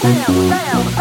加油！加油！